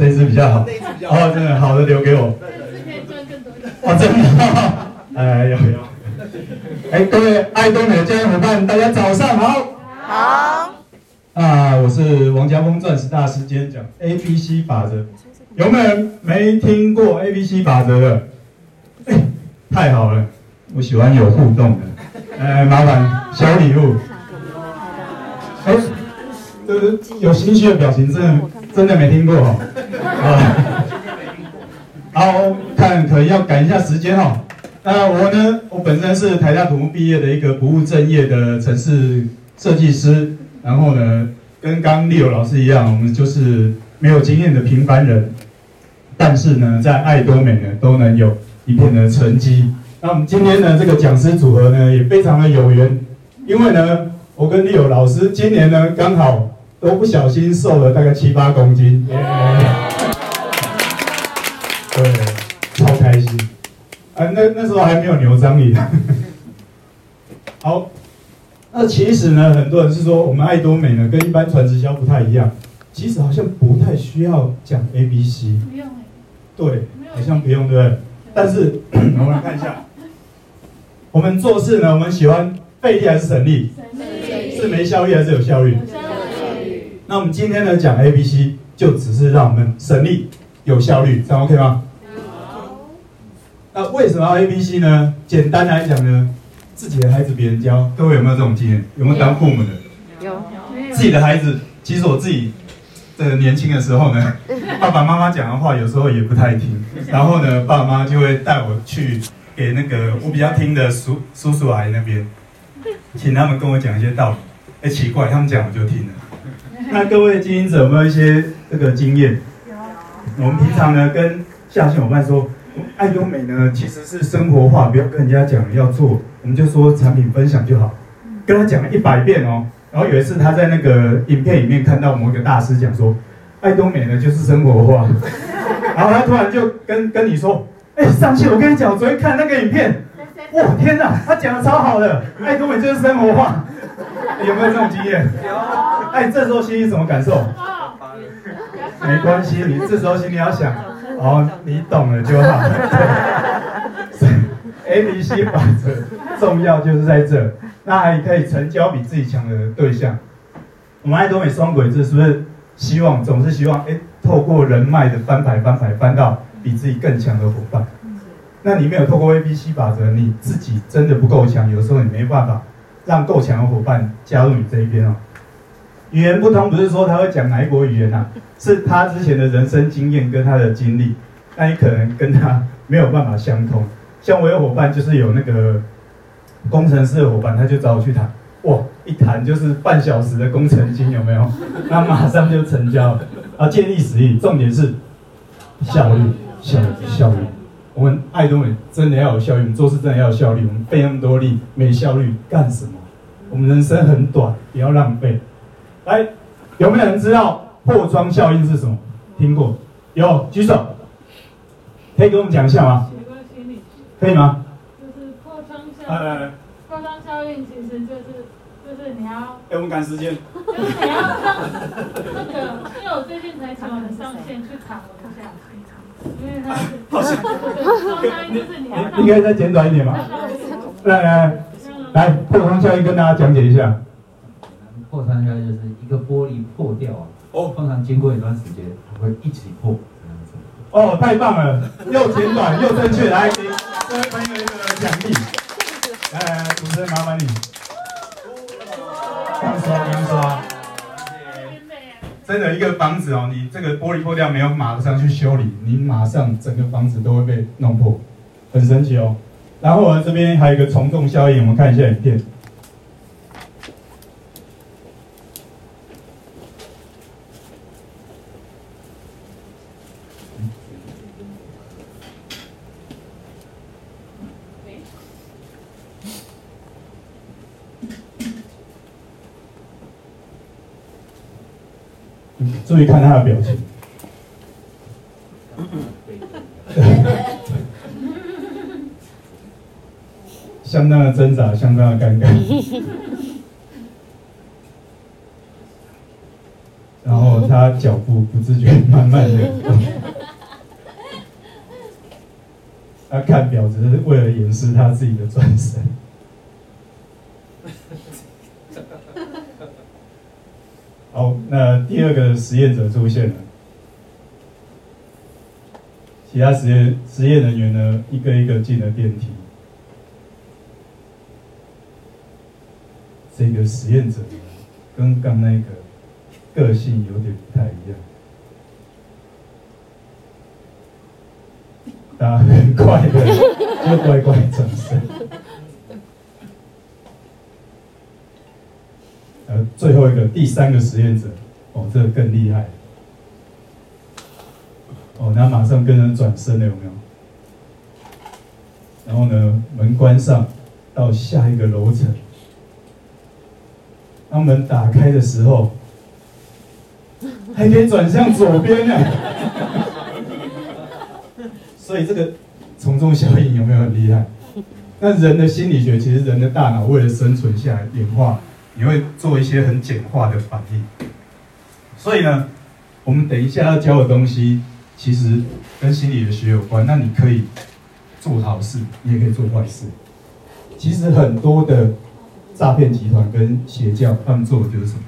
这一支比较好。哦，真的好的留给我。哦，真的。哎，有有。哎，各位爱多美的家人伙伴，大家早上好。好。啊，我是王家峰钻石大师，今天讲 A B C 法则。有没有人没听过 A B C 法则的？哎，太好了，我喜欢有互动的。哎，麻烦小礼物。哎，这个有心虚的表情，真的真的没听过哈。啊，好，看可能要赶一下时间哈。那我呢，我本身是台大土木毕业的一个不务正业的城市设计师，然后呢，跟刚刚 Leo 老师一样，我们就是没有经验的平凡人，但是呢，在爱多美呢，都能有一片的成绩。那我们今天呢，这个讲师组合呢，也非常的有缘，因为呢，我跟 Leo 老师今年呢，刚好都不小心瘦了大概七八公斤，对，超开心。啊，那那时候还没有牛张力。好，那其实呢，很多人是说我们爱多美呢，跟一般传直销不太一样。其实好像不太需要讲 A B C。不用。对，好像不用，对不对？但是 我们来看一下，我们做事呢，我们喜欢费力还是省力？省力。是没效率还是有效率？那我们今天呢讲 A B C，就只是让我们省力有效率，这样 OK 吗？那为什么要 A B C 呢？简单来讲呢，自己的孩子别人教，各位有没有这种经验？有没有当父母的？有。自己的孩子，其实我自己的年轻的时候呢，爸爸妈妈讲的话有时候也不太听，然后呢，爸爸妈妈就会带我去给那个我比较听的叔叔叔阿姨那边，请他们跟我讲一些道理。哎，奇怪，他们讲我就听了。那各位经营者有没有一些这个经验？有。我们平常呢，跟下线伙伴说。爱多美呢，其实是生活化，不要跟人家讲要做，我们就说产品分享就好。跟他讲了一百遍哦，然后有一次他在那个影片里面看到某一个大师讲说，爱多美呢就是生活化，然后他突然就跟跟你说，哎，上期我跟你讲，我昨天看那个影片，哇，天哪，他讲的超好的，爱多美就是生活化，有没有这种经验？有。哎，这时候心里什么感受？没关系，你这时候心里要想。哦，你懂了就好。对，A B C 法则重要就是在这，那还可以成交比自己强的对象。我们爱多美双轨制是不是希望总是希望哎，透过人脉的翻牌翻牌翻到比自己更强的伙伴？那你没有透过 A B C 法则，你自己真的不够强，有时候你没办法让够强的伙伴加入你这一边哦。语言不通不是说他会讲哪一国语言呐、啊，是他之前的人生经验跟他的经历，那你可能跟他没有办法相通。像我有伙伴就是有那个工程师的伙伴，他就找我去谈，哇，一谈就是半小时的工程经有没有？那马上就成交了啊！见利使力，重点是效率，效率，效率。我们爱东美真的要有效率，我们做事真的要有效率。我们费那么多力，没效率干什么？我们人生很短，不要浪费。来，有没有人知道破窗效应是什么？听过？有，举手。可以给我们讲一下吗？可以吗？就是破窗效应。破窗效应其实就是就是你要。哎，我们赶时间。就是你要上那个，因为我最近才从上线去查了一下，因为他是。好像。破窗效应就是你要。你可以再简短一点吗？来来来，破窗效应跟大家讲解一下。破窗效应就是一个玻璃破掉啊，哦，通常经过一段时间，它会一起破，这样子。哦，太棒了，又简短又正确，来给各位朋友一个奖励。来来来，主持人麻烦你。刚刷刚刷。真的，一个房子哦，你这个玻璃破掉没有马上去修理，你马上整个房子都会被弄破，很神奇哦。然后我这边还有一个从众效应，我们看一下影片。注意看他的表情，相当的挣扎，相当的尴尬。然后他脚步不自觉慢慢的。他看表只是为了掩饰他自己的转身。好，那第二个实验者出现了。其他实验实验人员呢，一个一个进了电梯。这个实验者呢，跟刚那个个性有点不太一样。大家很快的就乖乖转身。呃，最后一个第三个实验者，哦，这个更厉害。哦，他马上跟人转身了，有没有？然后呢，门关上，到下一个楼层。当门打开的时候，还可以转向左边呢。所以这个从众效应有没有很厉害？那人的心理学，其实人的大脑为了生存下来演化，你会做一些很简化的反应。所以呢，我们等一下要教的东西。其实跟心理学有关，那你可以做好事，你也可以做坏事。其实很多的诈骗集团跟邪教，他们做的就是什么？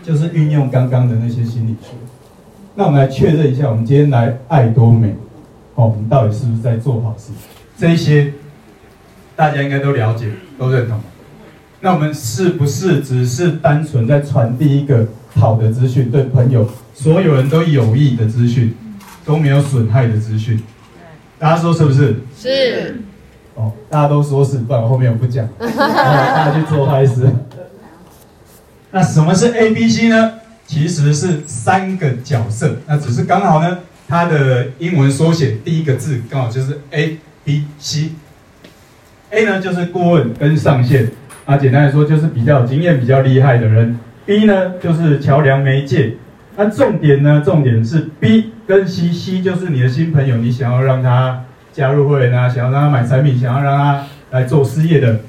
就是运用刚刚的那些心理学。那我们来确认一下，我们今天来爱多美，哦，我们到底是不是在做好事？这一些大家应该都了解，都认同。那我们是不是只是单纯在传递一个好的资讯，对朋友？所有人都有益的资讯，都没有损害的资讯，大家说是不是？是。哦，大家都说是，不然我后面我不讲，大家去做坏事。那什么是 A B C 呢？其实是三个角色，那只是刚好呢，它的英文缩写第一个字刚好就是 A B C。A 呢就是顾问跟上线，啊，简单来说就是比较有经验、比较厉害的人。B 呢就是桥梁媒介。那重点呢？重点是 B 跟 C，C 就是你的新朋友，你想要让他加入会员啊，想要让他买产品，想要让他来做事业的。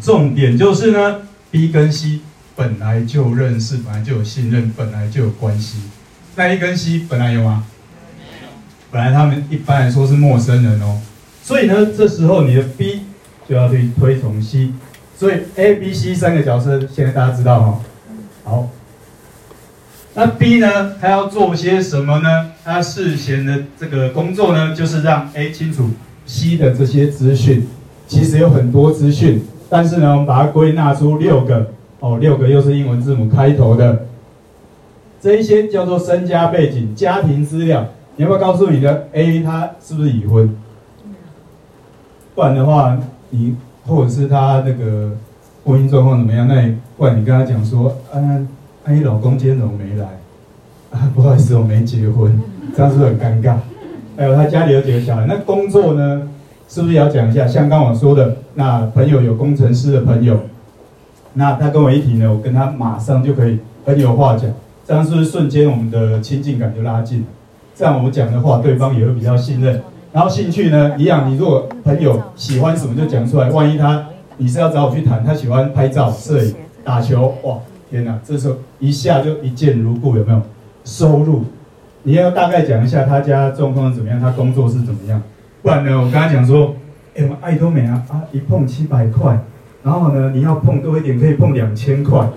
重点就是呢，B 跟 C 本来就认识，本来就有信任，本来就有关系。那 A 跟 C 本来有吗？本来他们一般来说是陌生人哦。所以呢，这时候你的 B 就要去推崇 C。所以 A、B、C 三个角色，现在大家知道哈。好。那 B 呢？他要做些什么呢？他事前的这个工作呢，就是让 A 清楚 C 的这些资讯。其实有很多资讯，但是呢，我们把它归纳出六个哦，六个又是英文字母开头的。这一些叫做身家背景、家庭资料。你要不要告诉你的 A 他是不是已婚？不然的话，你或者是他那个婚姻状况怎么样？那你不然你跟他讲说，嗯。阿姨老公今天怎么没来？啊，不好意思，我没结婚，这样是不是很尴尬？还有他家里有几个小孩？那工作呢？是不是也要讲一下？像刚刚我说的，那朋友有工程师的朋友，那他跟我一提呢，我跟他马上就可以很有话讲，这样是不是瞬间我们的亲近感就拉近了？这样我们讲的话，对方也会比较信任。然后兴趣呢，一样，你如果朋友喜欢什么就讲出来，万一他你是要找我去谈，他喜欢拍照、摄影、打球，哇！天哪，这时候一下就一见如故，有没有？收入，你要大概讲一下他家状况怎么样，他工作是怎么样？不然呢，我跟他讲说，哎，我们爱多美啊，啊，一碰七百块，然后呢，你要碰多一点，可以碰两千块。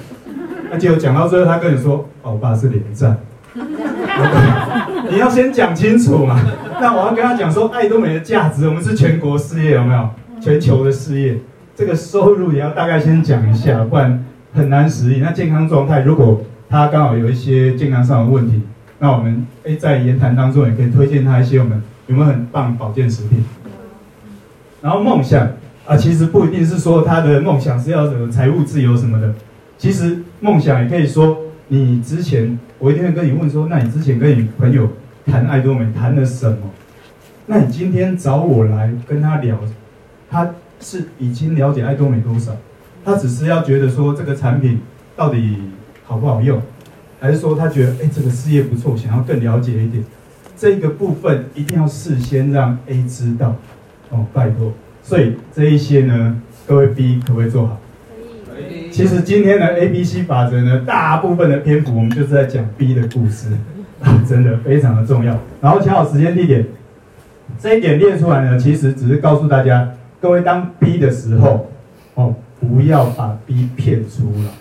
那结果讲到最后，他跟你说，哦，我爸是连战，你要先讲清楚嘛。那我要跟他讲说，爱多美的价值，我们是全国事业，有没有？全球的事业，这个收入也要大概先讲一下，不然。很难实现。那健康状态，如果他刚好有一些健康上的问题，那我们诶在言谈当中也可以推荐他一些我们有没有很棒保健食品。然后梦想啊，其实不一定是说他的梦想是要什么财务自由什么的，其实梦想也可以说你之前我一定会跟你问说，那你之前跟你朋友谈爱多美谈了什么？那你今天找我来跟他聊，他是已经了解爱多美多少？他只是要觉得说这个产品到底好不好用，还是说他觉得哎这个事业不错，想要更了解一点，这个部分一定要事先让 A 知道哦，拜托。所以这一些呢，各位 B 可不可以做好？可以。其实今天的 A B C 法则呢，大部分的篇幅我们就是在讲 B 的故事，真的非常的重要。然后掐好时间地点，这一点列出来呢，其实只是告诉大家，各位当 B 的时候，哦，不要把 B 骗出来。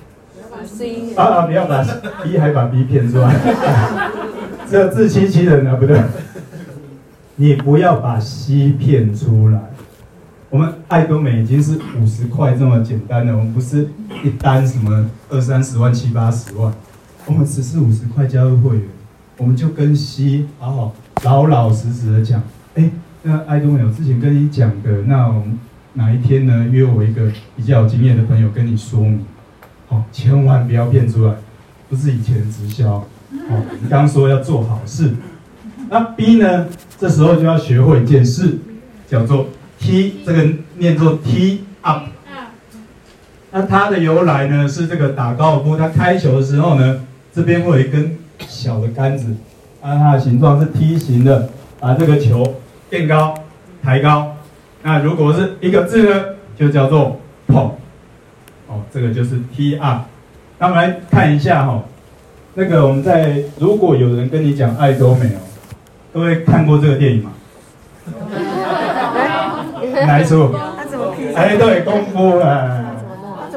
啊啊！不要把 B 还把 B 骗出来，这自欺欺人啊，不对。你不要把 C 骗出来。我们爱多美已经是五十块这么简单的，我们不是一单什么二三十万、七八十万，我们只是五十块加入会员，我们就跟 C 好好老老实实的讲，哎，那爱多美我之前跟你讲的，那我们哪一天呢？约我一个比较有经验的朋友跟你说明。好，千万不要骗出来，不是以前直销。好，你刚说要做好事，那 B 呢？这时候就要学会一件事，叫做 T，这个念作 T up。那它的由来呢，是这个打高尔夫，它开球的时候呢，这边会有一根小的杆子，啊，它的形状是梯形的，把这个球垫高、抬高。那如果是一个字呢，就叫做 pop。哦，这个就是 T up。那我们来看一下哈、哦，那个我们在如果有人跟你讲爱多美哦，各位看过这个电影吗？哪一出？哎，对，功夫啊，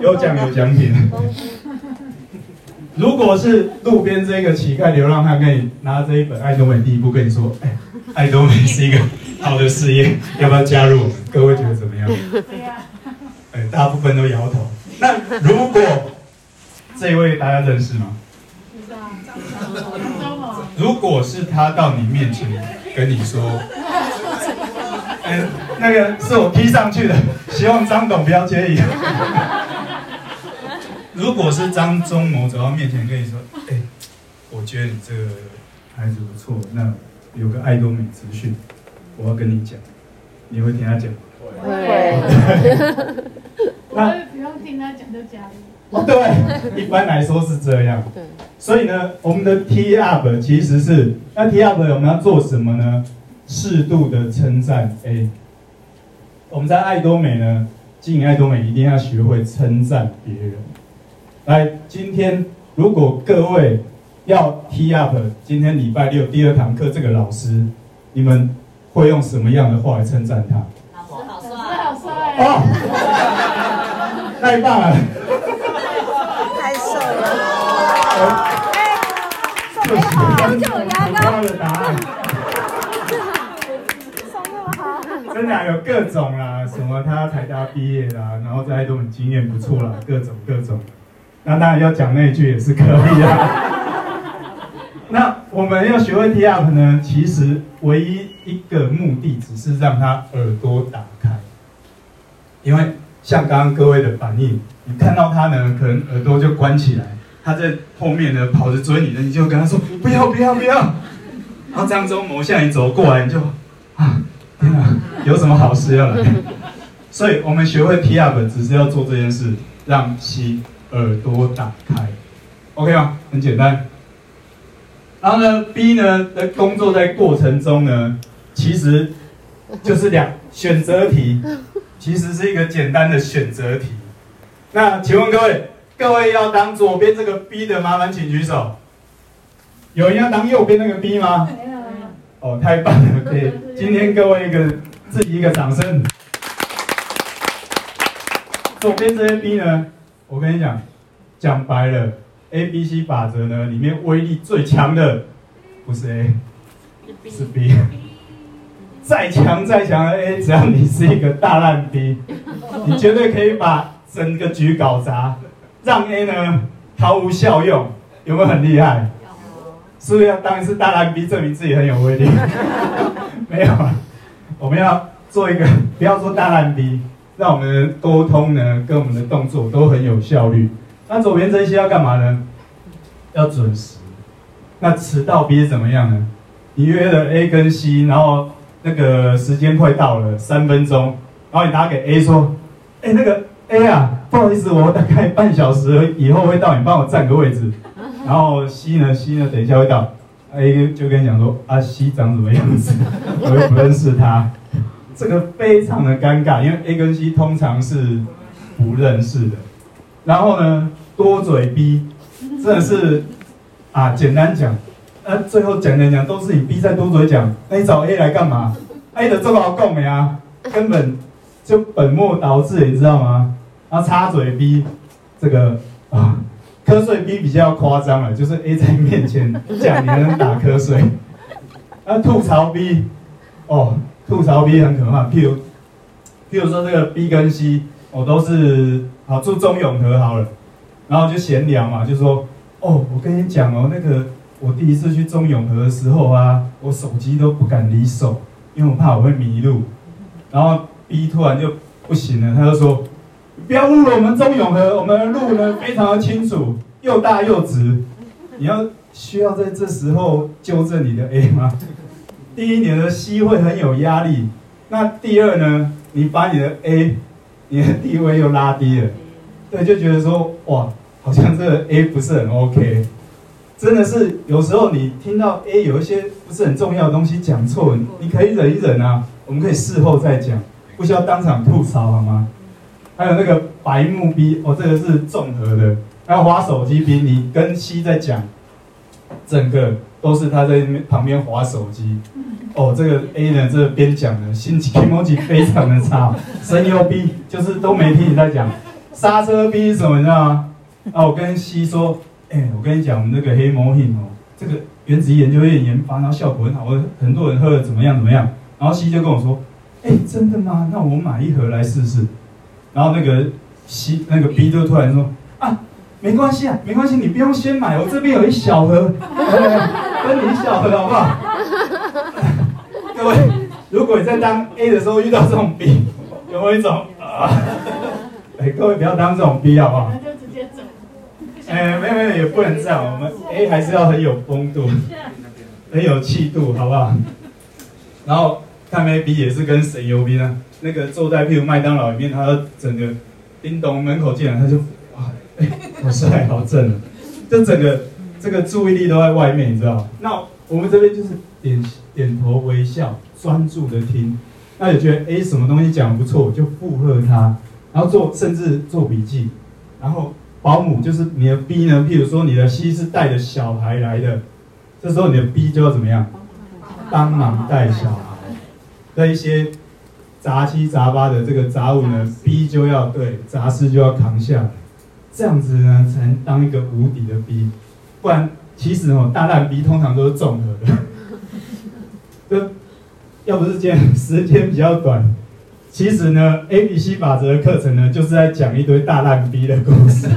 有奖有奖品。如果是路边这个乞丐流浪汉跟你拿这一本爱多美第一部跟你说，哎，爱多美是一个好的事业，要不要加入？各位觉得怎么样？哎，大部分都摇头。那如果这位大家认识吗？如果是他到你面前跟你说，嗯，那个是我 P 上去的，希望张董不要介意。如果是张忠谋走到面前跟你说，哎，我觉得你这个孩子不错，那有个爱多美资讯，我要跟你讲，你会听他讲吗？会。那不用听他讲就加入。哦，对，一般来说是这样。对。所以呢，我们的 T up 其实是，那 T up 我们要做什么呢？适度的称赞 A。我们在爱多美呢，经营爱多美一定要学会称赞别人。来，今天如果各位要 T up，今天礼拜六第二堂课，这个老师，你们会用什么样的话来称赞他？老师好帅，好帅哦。太棒了！太瘦了！哎，瘦得好，就有牙膏的答案。瘦那么好，真的有各种啦，什么他台大毕业啦，然后在都很经验不错啦，各种各种。那当然要讲那一句也是可以啊。那我们要学会 T up 呢，其实唯一一个目的只是让他耳朵打开，因为。像刚刚各位的反应，你看到他呢，可能耳朵就关起来，他在后面呢跑着追你呢，你就跟他说不要不要不要。然后张忠谋向你走过来，你就啊，天哪，有什么好事要来？所以我们学会 T up 只是要做这件事，让其耳朵打开，OK 吗？很简单。然后呢，B 呢的工作在过程中呢，其实就是两选择题。其实是一个简单的选择题。那请问各位，各位要当左边这个 B 的，麻烦请举手。有人要当右边那个 B 吗？没有。哦，太棒了！可以，今天各位一个自己一个掌声。左边这些 B 呢，我跟你讲，讲白了，A B C 法则呢里面威力最强的不是 A，是 B。再强再强的 A，只要你是一个大烂 B，你绝对可以把整个局搞砸，让 A 呢毫无效用，有没有很厉害？是不是要当一次大烂 B，证明自己很有威力？没有，我们要做一个，不要做大烂 B，让我们的沟通呢跟我们的动作都很有效率。那左边这些要干嘛呢？要准时。那迟到 B 是怎么样呢？你约了 A 跟 C，然后。那个时间快到了，三分钟，然后你打给 A 说：“哎，那个 A 啊，不好意思，我大概半小时以后会到，你帮我占个位置。”然后 C 呢，C 呢，等一下会到，A 就跟你讲说：“啊，C 长什么样子？我又不认识他。”这个非常的尴尬，因为 A 跟 C 通常是不认识的。然后呢，多嘴 B，真的是啊，简单讲，呃、啊，最后讲讲讲都是你 B 在多嘴讲，那你找 A 来干嘛？A 的这么好讲的啊，根本就本末倒置，你知道吗？然后插嘴 B，这个啊，瞌睡 B 比较夸张了，就是 A 在面前讲，你能打瞌睡。啊，吐槽 B，哦，吐槽 B 很可怕，譬如，譬如说这个 B 跟 C，我、都是好住中永和好了，然后就闲聊嘛，就说，哦，我跟你讲哦，那个我第一次去中永和的时候啊，我手机都不敢离手，因为我怕我会迷路。然后 B 突然就不行了，他就说，不要误了我们中永和，我们的路呢非常的清楚，又大又直，你要需要在这时候纠正你的 A 吗？第一年的 C 会很有压力，那第二呢？你把你的 A，你的地位又拉低了，对，就觉得说哇，好像这个 A 不是很 OK，真的是有时候你听到 A 有一些不是很重要的东西讲错，你可以忍一忍啊，我们可以事后再讲，不需要当场吐槽好吗？还有那个白目 B，哦，这个是综合的，还有滑手机 B，你跟 C 在讲，整个都是他在旁边滑手机。哦，这个 A 呢，这个边讲呢，心情 e m o 非常的差。声优 B 就是都没听你在讲。刹车 B 什么你知道吗？啊，我跟 C 说，哎、我跟你讲，我们那个黑魔 hình 哦，这个原子研究院研发，然后效果很好，我很多人喝了怎么样怎么样。然后 C 就跟我说，哎、真的吗？那我买一盒来试试。然后那个 C 那个 B 就突然说，啊，没关系啊，没关系，你不用先买，我这边有一小盒，分你一小盒好不好？各位，如果你在当 A 的时候遇到这种 B，有没有一种啊？哎，各位不要当这种 B 好不好？哎，没有没有，也不能这样，我们 A 还是要很有风度，很有气度，好不好？然后看 A B 也是跟谁有 B 呢？那个坐在譬如麦当劳里面，他整个叮咚门口进来，他就哇，哎，好帅好正，就整个这个注意力都在外面，你知道吗？那我们这边就是点。点头微笑，专注的听，那也觉得哎，什么东西讲不错，就附和他，然后做甚至做笔记，然后保姆就是你的 B 呢，譬如说你的 C 是带着小孩来的，这时候你的 B 就要怎么样？帮忙带小孩，那一些杂七杂八的这个杂物呢，B 就要对杂事就要扛下来，这样子呢才能当一个无敌的 B，不然其实哦，大烂 B 通常都是综合的。就要不是今天时间比较短，其实呢，A B C 法则的课程呢，就是在讲一堆大烂逼的故事，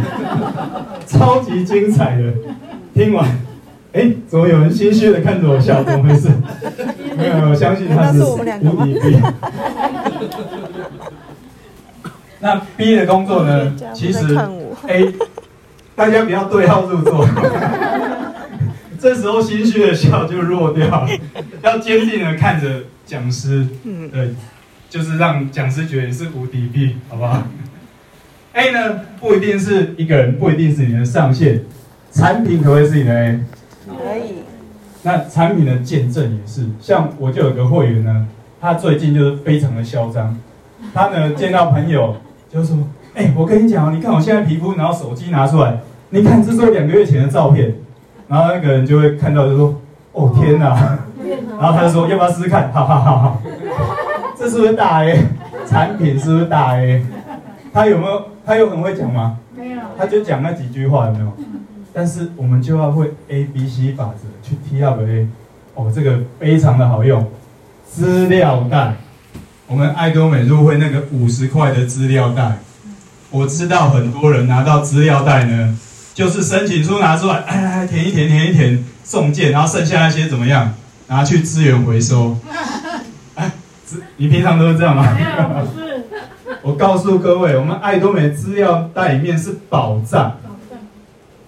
超级精彩的。听完，哎、欸，怎么有人心虚的看着我笑？怎么回事？没有，我相信他是无敌 B。那 B 的工作呢？其实 A，大家不要对号入座。这时候心虚的笑就弱掉了，要坚定的看着讲师，对，就是让讲师觉得你是无敌 B，好不好？A 呢，不一定是一个人，不一定是你的上线，产品可不可以是你的 A？可以。那产品的见证也是，像我就有个会员呢，他最近就是非常的嚣张，他呢见到朋友就说，哎、欸，我跟你讲哦，你看我现在皮肤，然后手机拿出来，你看这是我两个月前的照片。然后那个人就会看到，就说：“哦天哪！”然后他就说：“要不要试试看？”哈哈哈哈，这是不是大 A？产品是不是大 A？他有没有？他有很会讲吗？没有。他就讲那几句话，有没有？但是我们就要会 A B C 法则去 T up A。哦，这个非常的好用。资料袋，我们爱多美入会那个五十块的资料袋，我知道很多人拿到资料袋呢。就是申请书拿出来，哎，填一填，填一填，送件，然后剩下那些怎么样？拿去资源回收。哎，你平常都是这样吗？没有，不是。我告诉各位，我们爱多美资料袋里面是宝藏，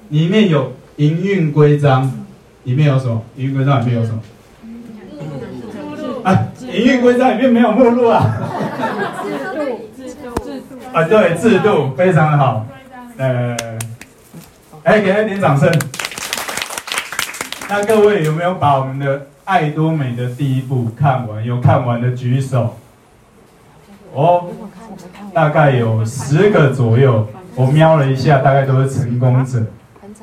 里面有营运规章，里面有什么？营运规章里面有什么？啊，营运规章里面没有目录啊。制度，制度，制度。啊，对，制度非常的好。呃。哎，给他一点掌声。那各位有没有把我们的爱多美的第一部看完？有看完的举手。哦，大概有十个左右。我瞄了一下，大概都是成功者。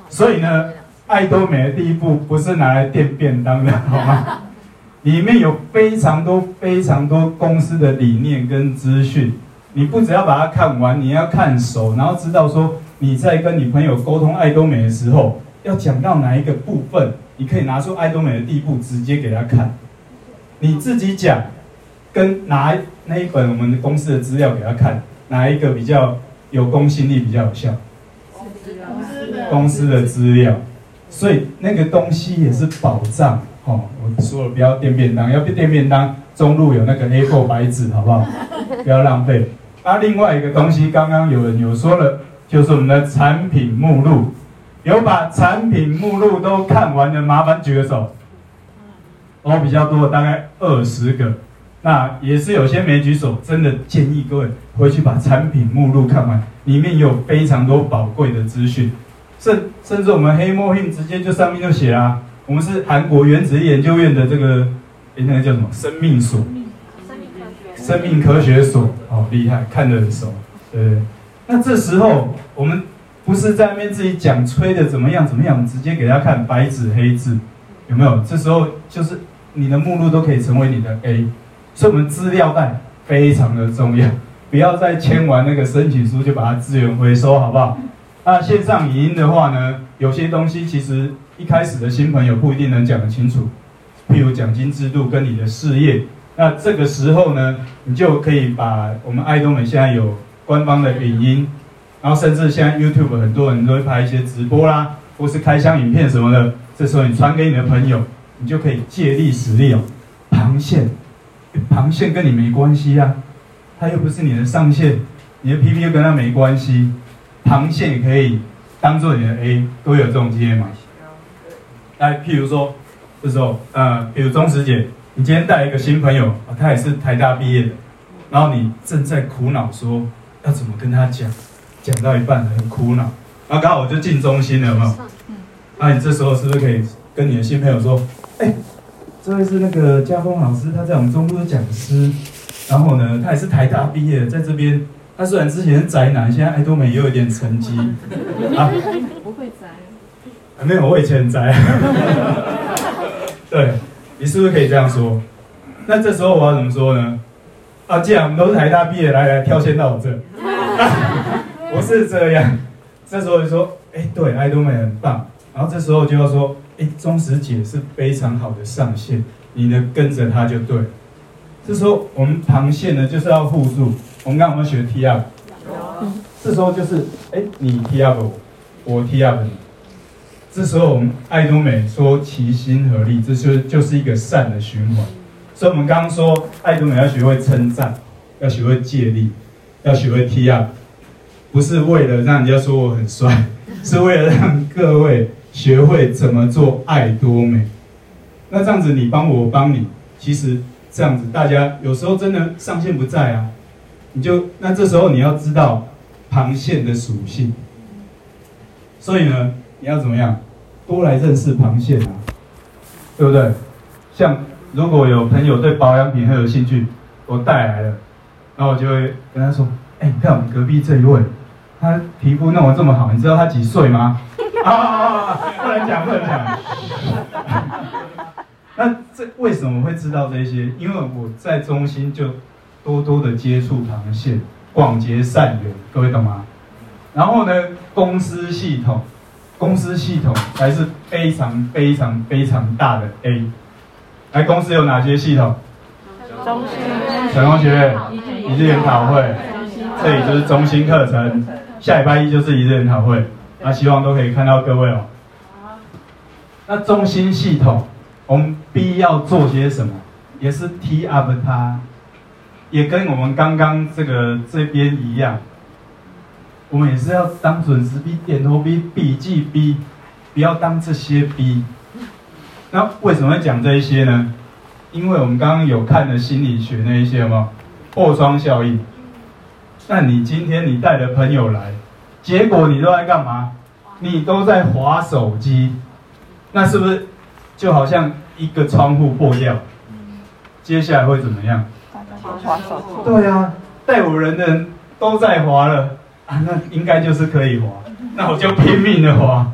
所以呢，爱多美的第一步不是拿来垫便当的，好吗？里面有非常多、非常多公司的理念跟资讯。你不只要把它看完，你要看熟，然后知道说你在跟你朋友沟通爱多美的时候，要讲到哪一个部分，你可以拿出爱多美的第一步，直接给他看。你自己讲，跟拿那一本我们的公司的资料给他看，哪一个比较有公信力，比较有效？公司的资料，所以那个东西也是保障。哦，我说了不要垫便当，要垫便当，中路有那个 A4 白纸，好不好？不要浪费。啊，另外一个东西，刚刚有人有说了，就是我们的产品目录，有把产品目录都看完的，麻烦举个手。哦，比较多，大概二十个。那也是有些没举手，真的建议各位回去把产品目录看完，里面有非常多宝贵的资讯。甚甚至我们黑墨印直接就上面就写啊，我们是韩国原子力研究院的这个，哎，那个叫什么？生命所。生命科学所，好厉害，看得很熟，对？那这时候我们不是在那边自己讲吹的怎么样怎么样，直接给他看白纸黑字，有没有？这时候就是你的目录都可以成为你的 A，所以我们资料袋非常的重要，不要再签完那个申请书就把它资源回收，好不好？那线上影音的话呢，有些东西其实一开始的新朋友不一定能讲得清楚，譬如奖金制度跟你的事业。那这个时候呢，你就可以把我们爱多美现在有官方的影音，然后甚至现在 YouTube 很多人都会拍一些直播啦，或是开箱影片什么的。这时候你传给你的朋友，你就可以借力使力哦。螃蟹，螃蟹跟你没关系啊，它又不是你的上线，你的 PP 又跟它没关系。螃蟹也可以当做你的 A，都有这种经验吗？来，譬如说，这时候，呃，比如忠实姐。你今天带一个新朋友，他也是台大毕业的，然后你正在苦恼说要怎么跟他讲，讲到一半很苦恼，然后刚好我就进中心了，有没有？那你这时候是不是可以跟你的新朋友说，哎，这位是那个家峰老师，他在我们中部的讲师，然后呢，他也是台大毕业的，在这边，他虽然之前是宅男，现在爱多美也有一点成绩，啊，不会宅，没有，我以前很宅，对。你是不是可以这样说？那这时候我要怎么说呢？啊，既然我们都是台大毕业，来来，跳线到我这，啊，不是这样。这时候就说，哎，对，爱多美很棒。然后这时候就要说，哎，忠实姐是非常好的上线，你呢跟着她就对。这时候我们旁线呢就是要互助。我们刚刚有没有学 T up？这时候就是，哎，你 T up 我，我 T up 你。这时候我们爱多美说齐心合力，这就就是一个善的循环。所以，我们刚刚说爱多美要学会称赞，要学会借力，要学会 T up，不是为了让人家说我很帅，是为了让各位学会怎么做爱多美。那这样子你帮我，我帮你，其实这样子大家有时候真的上线不在啊，你就那这时候你要知道螃蟹的属性。所以呢。你要怎么样？多来认识螃蟹啊，对不对？像如果有朋友对保养品很有兴趣，我带来了，然后我就会跟他说：“哎，你看我们隔壁这一位，他皮肤弄得这么好，你知道他几岁吗？” 啊，不能讲，不能讲。那这为什么会知道这些？因为我在中心就多多的接触螃蟹，广结善缘，各位懂吗？然后呢，公司系统。公司系统还是非常非常非常大的 A，来，公司有哪些系统？中心、成功学院、一日研讨会，这里就是中心课程。下礼拜一就是一日研讨会，那希望都可以看到各位哦。那中心系统，我们 B 要做些什么？也是 T up 它，也跟我们刚刚这个这边一样。我们也是要当准时 B、点头 B、笔记 B，不要当这些 B。那为什么会讲这一些呢？因为我们刚刚有看了心理学那一些，有没有破窗效应？那你今天你带的朋友来，结果你都在干嘛？你都在划手机，那是不是就好像一个窗户破掉？接下来会怎么样？划手机。对啊，带我人的人都在划了。啊，那应该就是可以滑，那我就拼命的滑，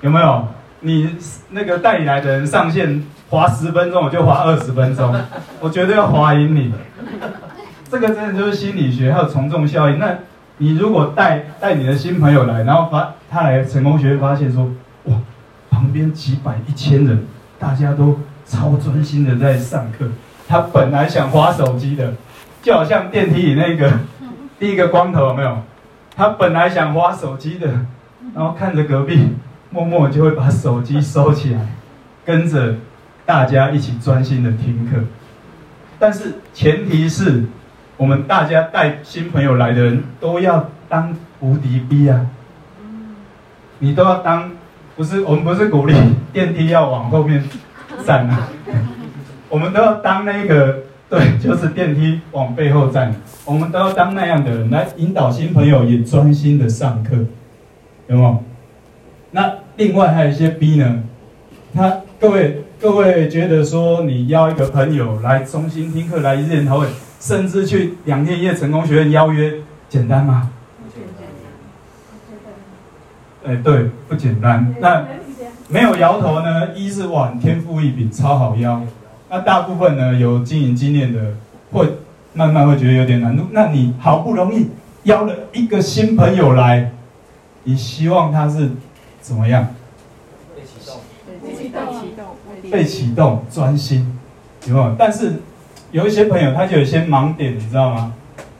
有没有？你那个带你来的人上线滑十分钟，我就滑二十分钟，我绝对要滑赢你。这个真的就是心理学，还有从众效应。那你如果带带你的新朋友来，然后发他来成功学院，发现说，哇，旁边几百一千人，大家都超专心的在上课。他本来想滑手机的，就好像电梯里那个第一个光头有没有？他本来想滑手机的，然后看着隔壁，默默就会把手机收起来，跟着大家一起专心的听课。但是前提是。我们大家带新朋友来的人都要当无敌 B 啊！你都要当，不是我们不是鼓励 电梯要往后面站啊，我们都要当那个对，就是电梯往背后站，我们都要当那样的人来引导新朋友也专心的上课，有没有？那另外还有一些 B 呢，他各位各位觉得说你邀一个朋友来中心听课来一日研讨会。甚至去两天一夜成功学院邀约，简单吗？不简单。哎，对，不简单。那没有摇头呢？一是哇，天赋异禀，超好邀。那大部分呢，有经营经验的，会慢慢会觉得有点难度。那你好不容易邀了一个新朋友来，你希望他是怎么样？被启动。被启动。被启动，专心，有没有？但是。有一些朋友，他就有一些盲点，你知道吗？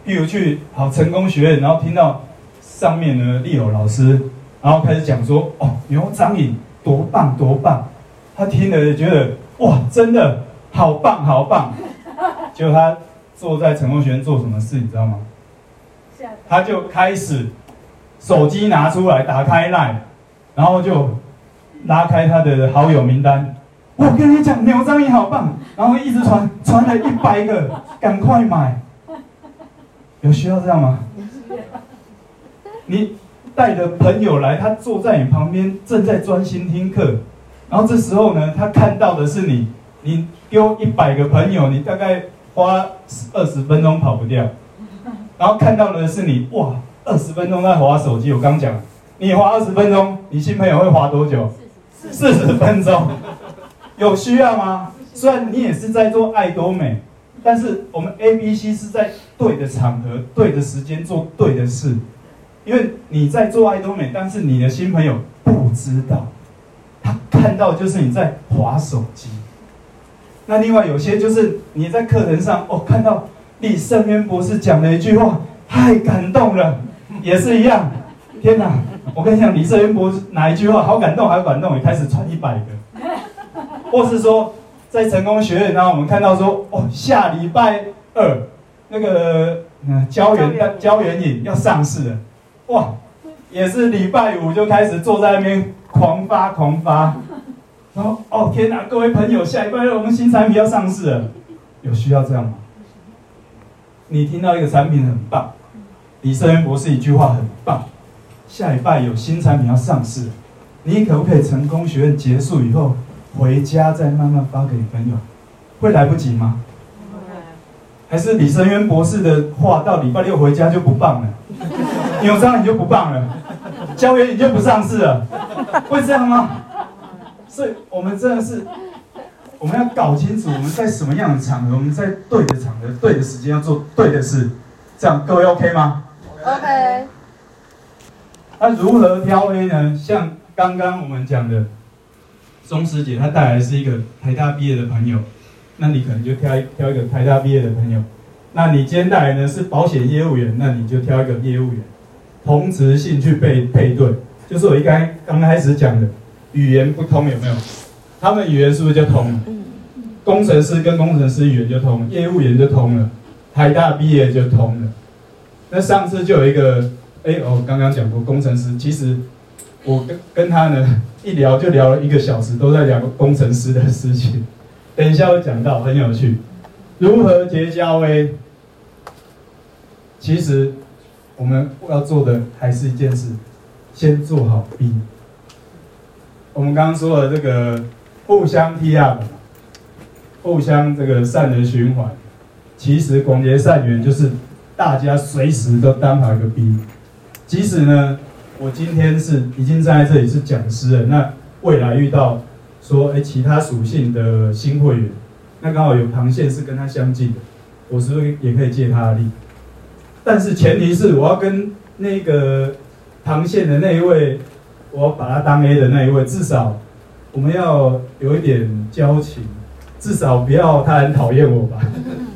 譬如去好成功学院，然后听到上面的利友老师，然后开始讲说：“哦，牛张颖多棒多棒。”他听了觉得哇，真的好棒好棒。结果他坐在成功学院做什么事，你知道吗？他就开始手机拿出来，打开 LINE，然后就拉开他的好友名单。我跟你讲，牛樟颖好棒，然后一直传，传了一百个，赶快买。有需要这样吗？你带着朋友来，他坐在你旁边，正在专心听课，然后这时候呢，他看到的是你，你丢一百个朋友，你大概花二十分钟跑不掉，然后看到的是你，哇，二十分钟在划手机。我刚讲，你花二十分钟，你新朋友会花多久？四十分钟。有需要吗？虽然你也是在做爱多美，但是我们 A、B、C 是在对的场合、对的时间做对的事。因为你在做爱多美，但是你的新朋友不知道，他看到就是你在划手机。那另外有些就是你在课程上哦，看到李胜渊博士讲了一句话，太感动了，也是一样。天哪！我跟你讲，李胜渊博士哪一句话好感动，好感动，也开始传一百个。或是说，在成功学院，然后我们看到说，哦，下礼拜二那个嗯胶原胶原饮要上市了，哇，也是礼拜五就开始坐在那边狂发狂发，然后哦天哪，各位朋友，下礼拜二我们新产品要上市了，有需要这样吗？你听到一个产品很棒，李胜渊博士一句话很棒，下礼拜有新产品要上市，你可不可以成功学院结束以后？回家再慢慢发给朋友，会来不及吗？还是李申渊博士的话到礼拜六回家就不棒了？扭伤你就不棒了？胶原你就不上市了？会这样吗？所以我们真的是，我们要搞清楚我们在什么样的场合，我们在对的场合、对的时间要做对的事，这样各位 OK 吗？OK。那如何挑 A 呢？像刚刚我们讲的。钟师姐她带来是一个台大毕业的朋友，那你可能就挑一挑一个台大毕业的朋友。那你今天带来呢是保险业务员，那你就挑一个业务员。同职性去配配对，就是我一刚刚开始讲的，语言不通有没有？他们语言是不是就通了？工程师跟工程师语言就通了，业务员就通了，台大毕业就通了。那上次就有一个，哎、欸，我刚刚讲过工程师，其实。我跟跟他呢一聊就聊了一个小时，都在聊工程师的事情。等一下会讲到，很有趣。如何结交 A？其实我们要做的还是一件事，先做好 B。我们刚刚说了这个互相 T up，互相这个善的循环。其实广结善缘就是大家随时都当好一个 B。即使呢，我今天是已经站在这里是讲师了，那未来遇到说哎其他属性的新会员，那刚好有螃蟹是跟他相近的，我是不是也可以借他的力？但是前提是我要跟那个螃蟹的那一位，我要把他当 A 的那一位，至少我们要有一点交情，至少不要他很讨厌我吧？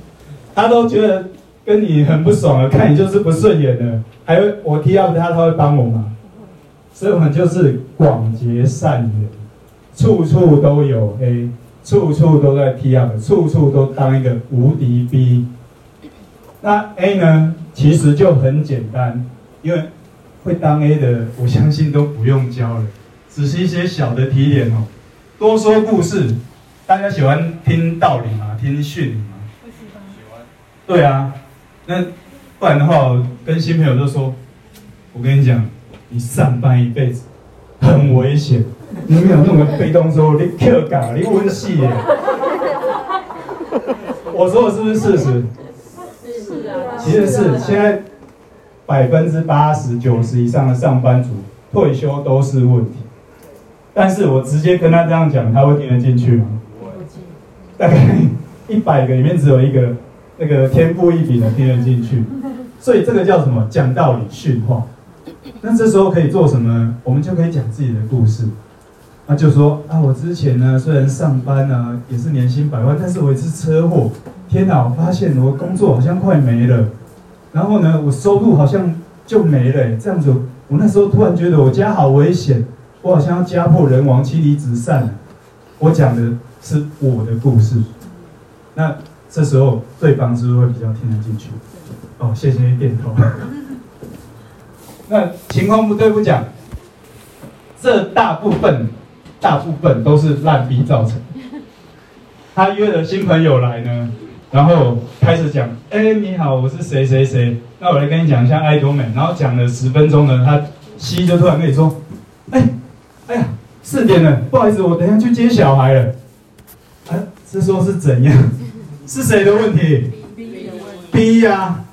他都觉得跟你很不爽了，看你就是不顺眼的，还有我提到他，他会帮我吗？所以我们就是广结善缘，处处都有 A，处处都在 T up，处处都当一个无敌 B。那 A 呢？其实就很简单，因为会当 A 的，我相信都不用教了，只是一些小的提点哦。多说故事，大家喜欢听道理吗？听训理吗？不喜欢。喜欢。对啊，那不然的话，我跟新朋友就说，我跟你讲，你上班一辈子很危险，你没有那么被动说你 Q 嘎，你温戏耶。我说的是不是事实？其实是现在百分之八十九十以上的上班族退休都是问题，但是我直接跟他这样讲，他会听得进去吗？大概一百个里面只有一个那个天赋异禀的听得进去，所以这个叫什么？讲道理训话。那这时候可以做什么？我们就可以讲自己的故事。那就说啊，我之前呢虽然上班呢也是年薪百万，但是我一次车祸。天哪！我发现我工作好像快没了，然后呢，我收入好像就没了。这样子，我那时候突然觉得我家好危险，我好像要家破人亡、妻离子散。我讲的是我的故事，那这时候对方是不是会比较听得进去？哦，谢谢你点头。那情况不对不讲，这大部分大部分都是烂逼造成。他约了新朋友来呢。然后开始讲，哎，你好，我是谁谁谁。那我来跟你讲一下爱多美。然后讲了十分钟呢，他 C 就突然跟你说，哎，哎呀，四点了，不好意思，我等一下去接小孩了。啊，这时候是怎样？是谁的问题？B 呀、啊。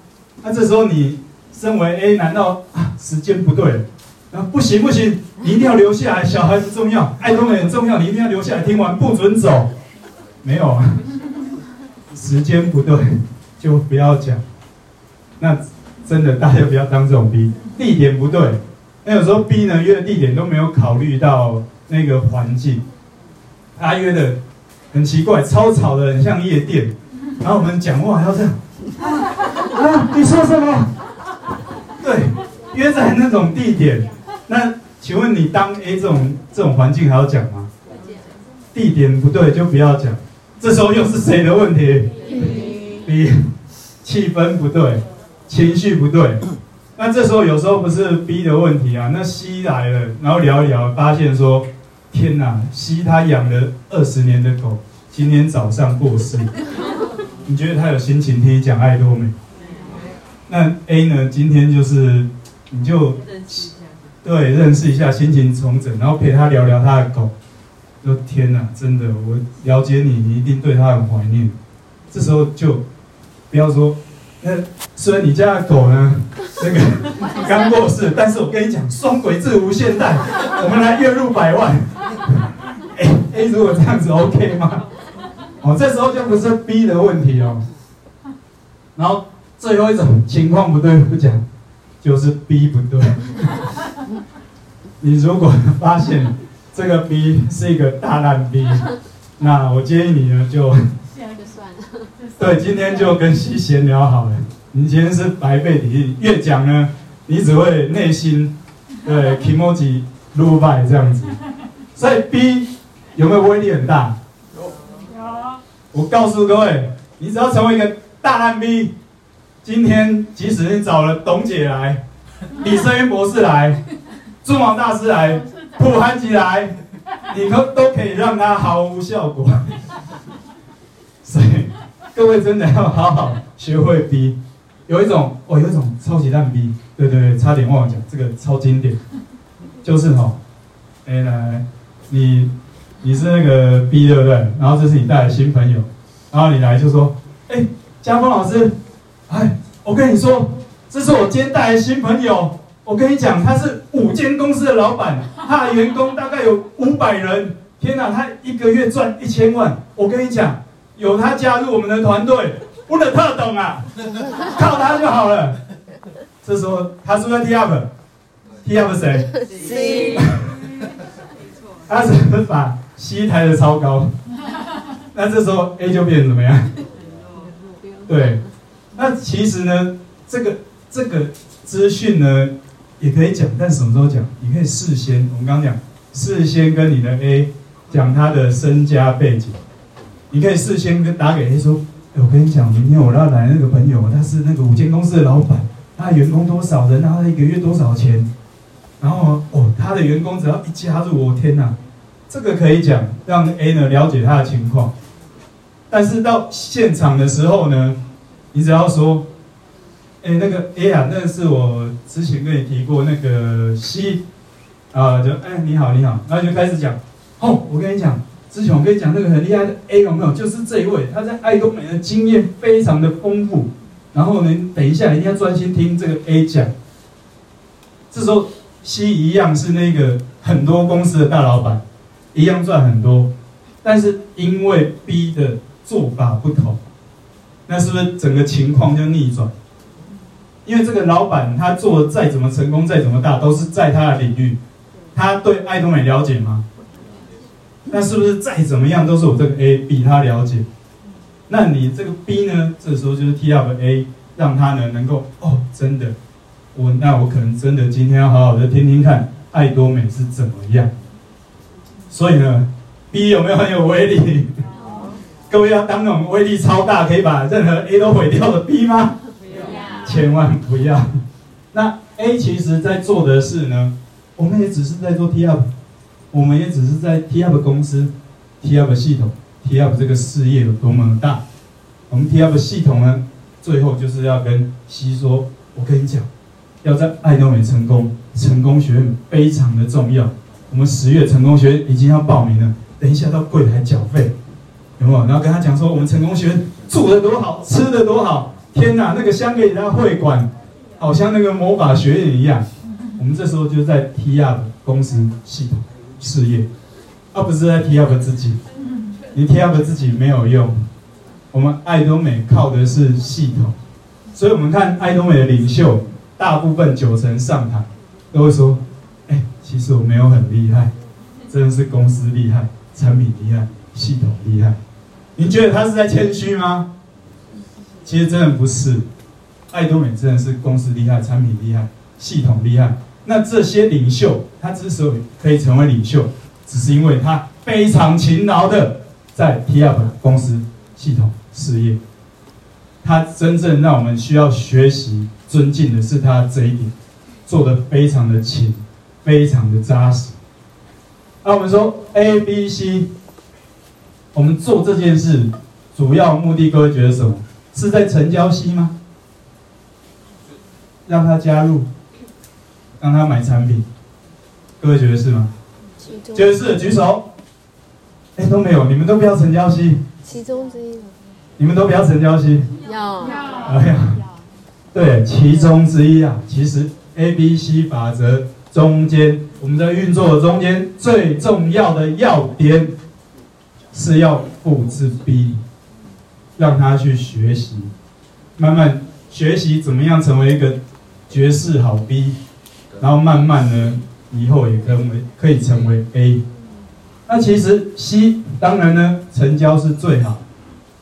那这时候你身为 A，难道啊时间不对？啊，不行不行，你一定要留下来，小孩子重要，爱多美很重要，你一定要留下来听完，不准走。没有啊。时间不对，就不要讲。那真的，大家不要当这种 B。地点不对，那有时候 B 呢约的地点都没有考虑到那个环境。他约的很奇怪，超吵的，很像夜店。然后我们讲话还要这样。啊，你说什么？对，约在那种地点。那请问你当 A 这种这种环境还要讲吗？地点不对就不要讲。这时候又是谁的问题？B，气氛不对，情绪不对。那这时候有时候不是 B 的问题啊，那 C 来了，然后聊一聊，发现说，天哪，C 他养了二十年的狗，今天早上过世。你觉得他有心情听你讲爱多美？那 A 呢？今天就是你就对认识一下，心情重整，然后陪他聊聊他的狗。说天哪，真的，我了解你，你一定对他很怀念。这时候就不要说，那虽然你家的狗呢，那个 刚过世，但是我跟你讲，双轨制无限贷，我们来月入百万。A A 如果这样子 OK 吗？哦，这时候就不是 B 的问题哦。然后最后一种情况不对不讲，就是 B 不对。你如果发现。这个 B 是一个大烂 B，那我建议你呢就算了。对，今天就跟 C 闲聊好了。你今天是白费体力，越讲呢，你只会内心对 kimoji 撸败这样子。所以 B 有没有威力很大？我告诉各位，你只要成为一个大烂逼今天即使你找了董姐来，李声渊博士来，朱毛大师来。普含起来，你都都可以让他毫无效果。所以各位真的要好好学会逼。有一种哦，有一种超级烂逼对对对，差点忘了讲，这个超经典，就是哈、哦，哎来来，你你是那个 B 对不对？然后这是你带的新朋友，然后你来就说，哎，家峰老师，哎，我跟你说，这是我今天带来的新朋友。我跟你讲，他是五间公司的老板，他的员工大概有五百人。天哪，他一个月赚一千万。我跟你讲，有他加入我们的团队，我的特懂啊，靠他就好了。这时候他是不是 T up？T up 谁？C。他是不是把 C 抬得超高？那这时候 A 就变成怎么样？对，那其实呢，这个这个资讯呢。也可以讲，但什么时候讲？你可以事先，我们刚刚讲，事先跟你的 A 讲他的身家背景。你可以事先跟打给 A 说：“哎，我跟你讲，明天我要来那个朋友，他是那个五间公司的老板，他的员工多少人，然后他一个月多少钱？然后哦，他的员工只要一加入，我天哪，这个可以讲，让 A 呢了解他的情况。但是到现场的时候呢，你只要说。”哎，那个 A 啊，那是我之前跟你提过那个 C，啊，就哎你好你好，然后就开始讲，哦，我跟你讲，之前我跟你讲那个很厉害的 A 有没有？就是这一位，他在爱多美的经验非常的丰富。然后呢，等一下一定要专心听这个 A 讲。这时候 C 一样是那个很多公司的大老板，一样赚很多，但是因为 B 的做法不同，那是不是整个情况就逆转？因为这个老板他做的再怎么成功，再怎么大，都是在他的领域。他对爱多美了解吗？那是不是再怎么样都是我这个 A 比他了解？那你这个 B 呢？这时候就是 T up A，让他呢能够哦，真的，我那我可能真的今天要好好的听听看爱多美是怎么样。所以呢，B 有没有很有威力？各位要当那种威力超大，可以把任何 A 都毁掉的 B 吗？千万不要。那 A 其实在做的事呢，我们也只是在做 T up，我们也只是在 T up 公司，T up 系统，T up 这个事业有多么大。我们 T up 系统呢，最后就是要跟 C 说，我跟你讲，要在爱多美成功，成功学院非常的重要。我们十月成功学已经要报名了，等一下到柜台缴费，有没有？然后跟他讲说，我们成功学住的多好，吃的多好。天哪，那个香格里拉会馆，好像那个魔法学院一样。我们这时候就在 T up 公司系统事业，而不是在 T up 自己。你 T up 自己没有用。我们爱多美靠的是系统，所以我们看爱多美的领袖，大部分九成上台都会说：“，其实我没有很厉害，真的是公司厉害，产品厉害，系统厉害。”你觉得他是在谦虚吗？其实真的不是，爱多美真的是公司厉害，产品厉害，系统厉害。那这些领袖，他之所以可以成为领袖，只是因为他非常勤劳的在 T up 公司系统事业。他真正让我们需要学习尊敬的是他这一点，做的非常的勤，非常的扎实。那我们说 A、B、C，我们做这件事主要目的，各位觉得什么？是在成交 C 吗？让他加入，让他买产品，各位觉得是吗？觉得是举手。哎，都没有，你们都不要成交 C。其中之一。你们都不要成交 C。要。哎呀，对，其中之一啊，其实 A、B、C 法则中间，我们在运作的中间最重要的要点是要复制 B。让他去学习，慢慢学习怎么样成为一个绝世好 B，然后慢慢呢，以后也可以可以成为 A。那其实 C 当然呢，成交是最好。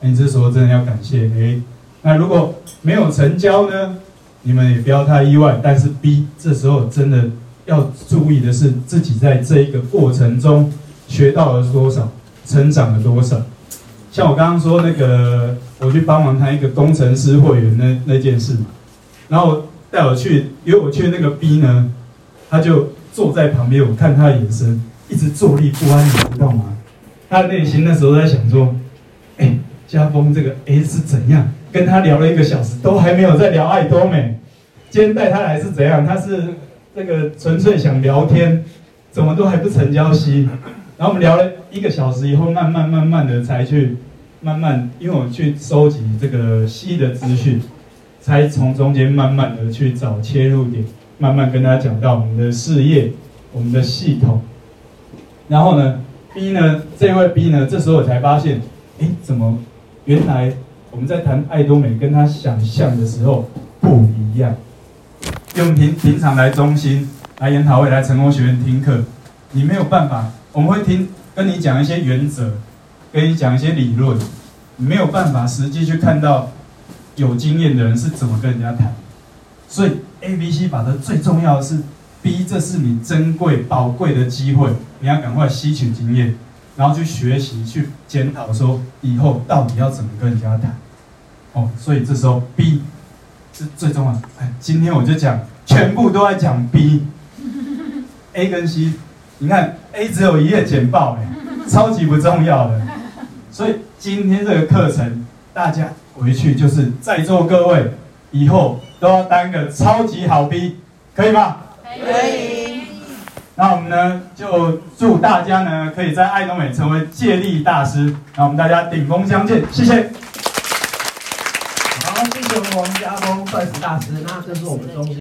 你这时候真的要感谢 A。那如果没有成交呢，你们也不要太意外。但是 B 这时候真的要注意的是，自己在这一个过程中学到了多少，成长了多少。像我刚刚说那个，我去帮忙谈一个工程师会员那那件事嘛，然后带我去，约我去那个 B 呢，他就坐在旁边，我看他的眼神一直坐立不安，你知道吗？他的内心那时候在想说，哎，家峰这个 A 是怎样？跟他聊了一个小时，都还没有在聊爱多美。今天带他来是怎样？他是那个纯粹想聊天，怎么都还不成交息？然后我们聊了一个小时以后，慢慢慢慢的才去，慢慢，因为我去收集这个 C 的资讯，才从中间慢慢的去找切入点，慢慢跟大家讲到我们的事业、我们的系统。然后呢，B 呢，这位 B 呢，这时候我才发现，哎，怎么原来我们在谈爱多美跟他想象的时候不一样。用平平常来中心、来研讨会、来成功学院听课，你没有办法，我们会听跟你讲一些原则，跟你讲一些理论，你没有办法实际去看到有经验的人是怎么跟人家谈。所以 A、B、C 法则最重要的是。B，这是你珍贵宝贵的机会，你要赶快吸取经验，然后去学习、去检讨，说以后到底要怎么跟人家谈。哦，所以这时候 B 是最重要的。哎，今天我就讲，全部都在讲 B，A 跟 C，你看 A 只有一页简报，哎，超级不重要的。所以今天这个课程，大家回去就是在座各位以后都要当个超级好 B，可以吗？可以，那我们呢，就祝大家呢，可以在爱东美成为借力大师。那我们大家顶峰相见，谢谢。钻石大师。那这是我们中心。